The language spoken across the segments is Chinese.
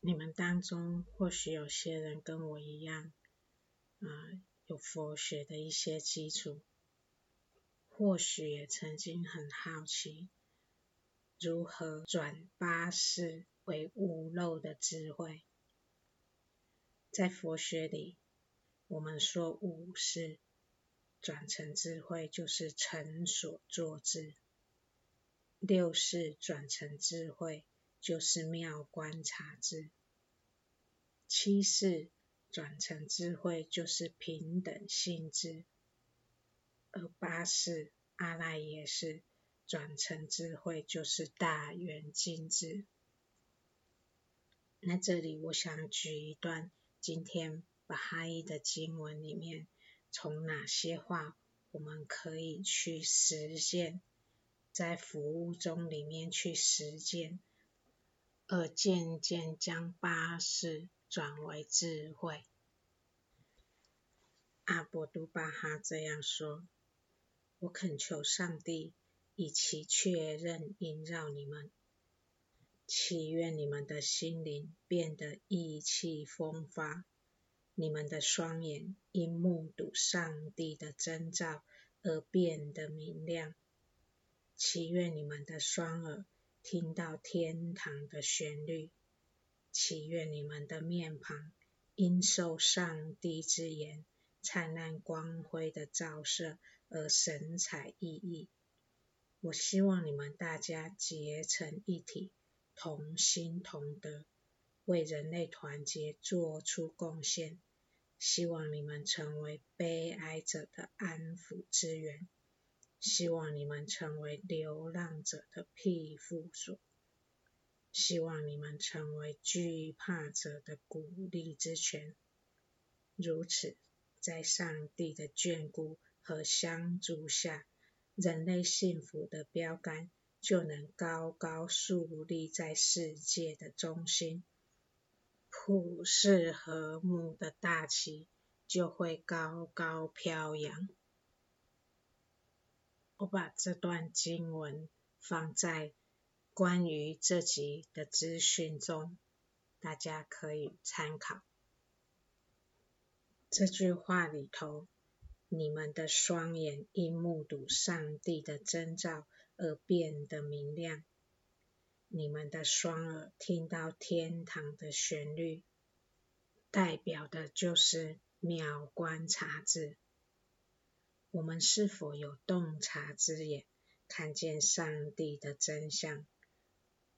你们当中或许有些人跟我一样，啊、有佛学的一些基础，或许也曾经很好奇，如何转八识为无漏的智慧。在佛学里，我们说五识转成智慧，就是成所作智；六识转成智慧，就是妙观察智；七识转成智慧，就是平等性智；而八识阿赖耶识转成智慧，就是大圆镜智。那这里我想举一段。今天巴哈伊的经文里面，从哪些话我们可以去实践，在服务中里面去实践，而渐渐将八识转为智慧。阿博都巴哈这样说：“我恳求上帝以其确认萦绕你们。”祈愿你们的心灵变得意气风发，你们的双眼因目睹上帝的征兆而变得明亮。祈愿你们的双耳听到天堂的旋律。祈愿你们的面庞因受上帝之言灿烂光辉的照射而神采奕奕。我希望你们大家结成一体。同心同德，为人类团结做出贡献。希望你们成为悲哀者的安抚之源，希望你们成为流浪者的庇护所，希望你们成为惧怕者的鼓励之泉。如此，在上帝的眷顾和相助下，人类幸福的标杆。就能高高竖立在世界的中心，普世和睦的大旗就会高高飘扬。我把这段经文放在关于这集的资讯中，大家可以参考。这句话里头，你们的双眼因目睹上帝的征兆。而变得明亮。你们的双耳听到天堂的旋律，代表的就是秒观察智。我们是否有洞察之眼，看见上帝的真相？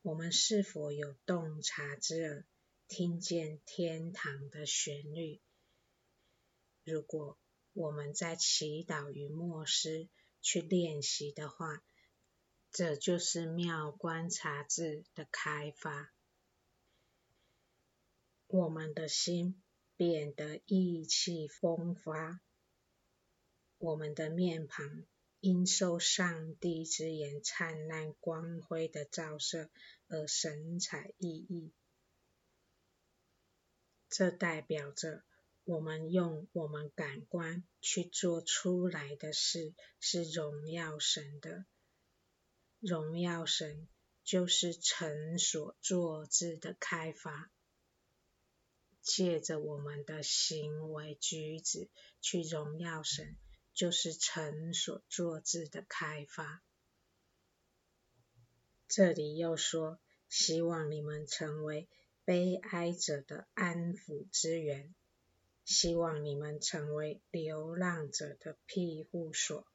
我们是否有洞察之耳，听见天堂的旋律？如果我们在祈祷与默思去练习的话，这就是妙观察智的开发，我们的心变得意气风发，我们的面庞因受上帝之言灿烂光辉的照射而神采奕奕。这代表着我们用我们感官去做出来的事是荣耀神的。荣耀神就是成所作之的开发，借着我们的行为举止去荣耀神，就是成所作智的开发。这里又说，希望你们成为悲哀者的安抚之源，希望你们成为流浪者的庇护所。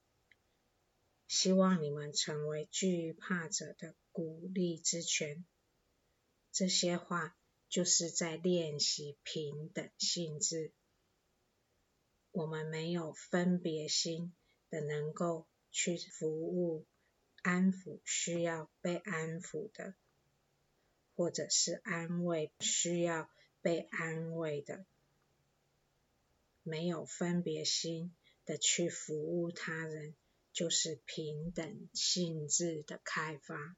希望你们成为惧怕者的鼓励之泉。这些话就是在练习平等性质。我们没有分别心的，能够去服务、安抚需要被安抚的，或者是安慰需要被安慰的。没有分别心的去服务他人。就是平等性质的开发。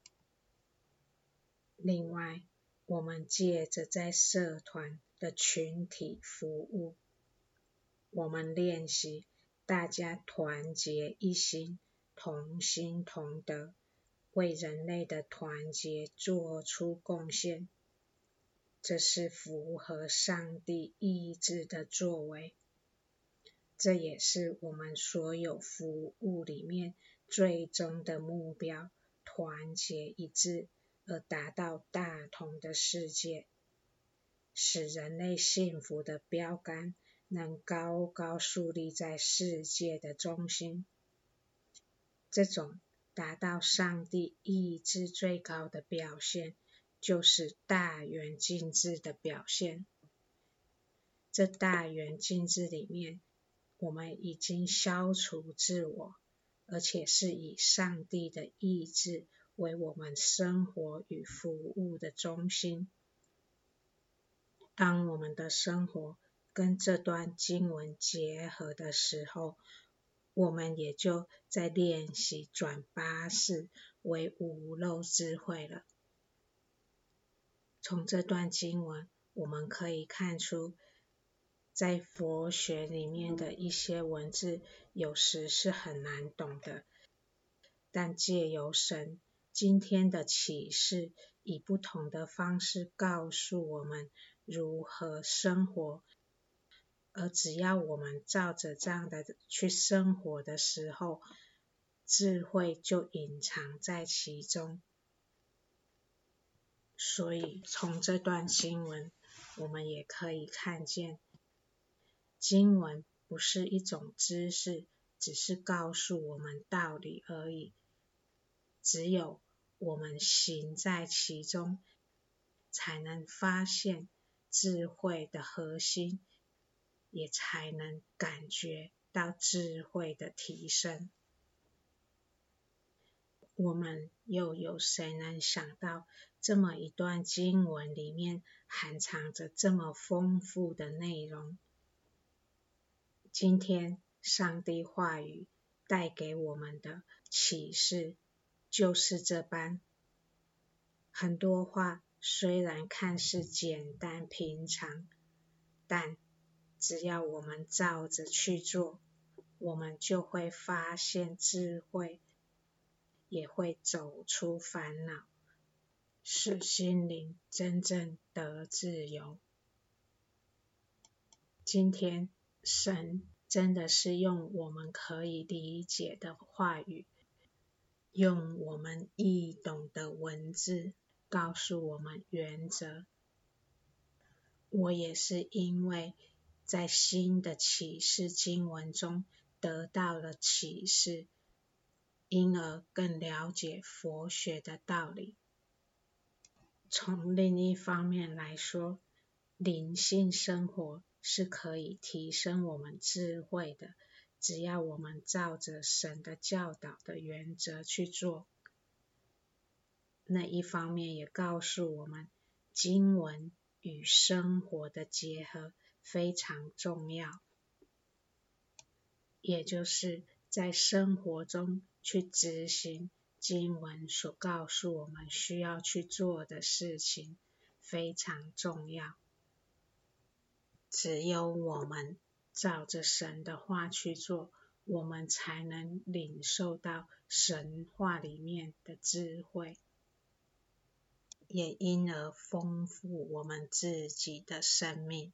另外，我们借着在社团的群体服务，我们练习大家团结一心，同心同德，为人类的团结做出贡献。这是符合上帝意志的作为。这也是我们所有服务里面最终的目标：团结一致，而达到大同的世界，使人类幸福的标杆能高高树立在世界的中心。这种达到上帝意志最高的表现，就是大圆镜智的表现。这大圆镜智里面。我们已经消除自我，而且是以上帝的意志为我们生活与服务的中心。当我们的生活跟这段经文结合的时候，我们也就在练习转八识为无漏智慧了。从这段经文，我们可以看出。在佛学里面的一些文字，有时是很难懂的，但借由神今天的启示，以不同的方式告诉我们如何生活，而只要我们照着这样的去生活的时候，智慧就隐藏在其中。所以从这段经文，我们也可以看见。经文不是一种知识，只是告诉我们道理而已。只有我们行在其中，才能发现智慧的核心，也才能感觉到智慧的提升。我们又有谁能想到，这么一段经文里面含藏着这么丰富的内容？今天，上帝话语带给我们的启示就是这般。很多话虽然看似简单平常，但只要我们照着去做，我们就会发现智慧，也会走出烦恼，使心灵真正得自由。今天。神真的是用我们可以理解的话语，用我们易懂的文字告诉我们原则。我也是因为在新的启示经文中得到了启示，因而更了解佛学的道理。从另一方面来说，灵性生活。是可以提升我们智慧的，只要我们照着神的教导的原则去做。那一方面也告诉我们，经文与生活的结合非常重要，也就是在生活中去执行经文所告诉我们需要去做的事情，非常重要。只有我们照着神的话去做，我们才能领受到神话里面的智慧，也因而丰富我们自己的生命。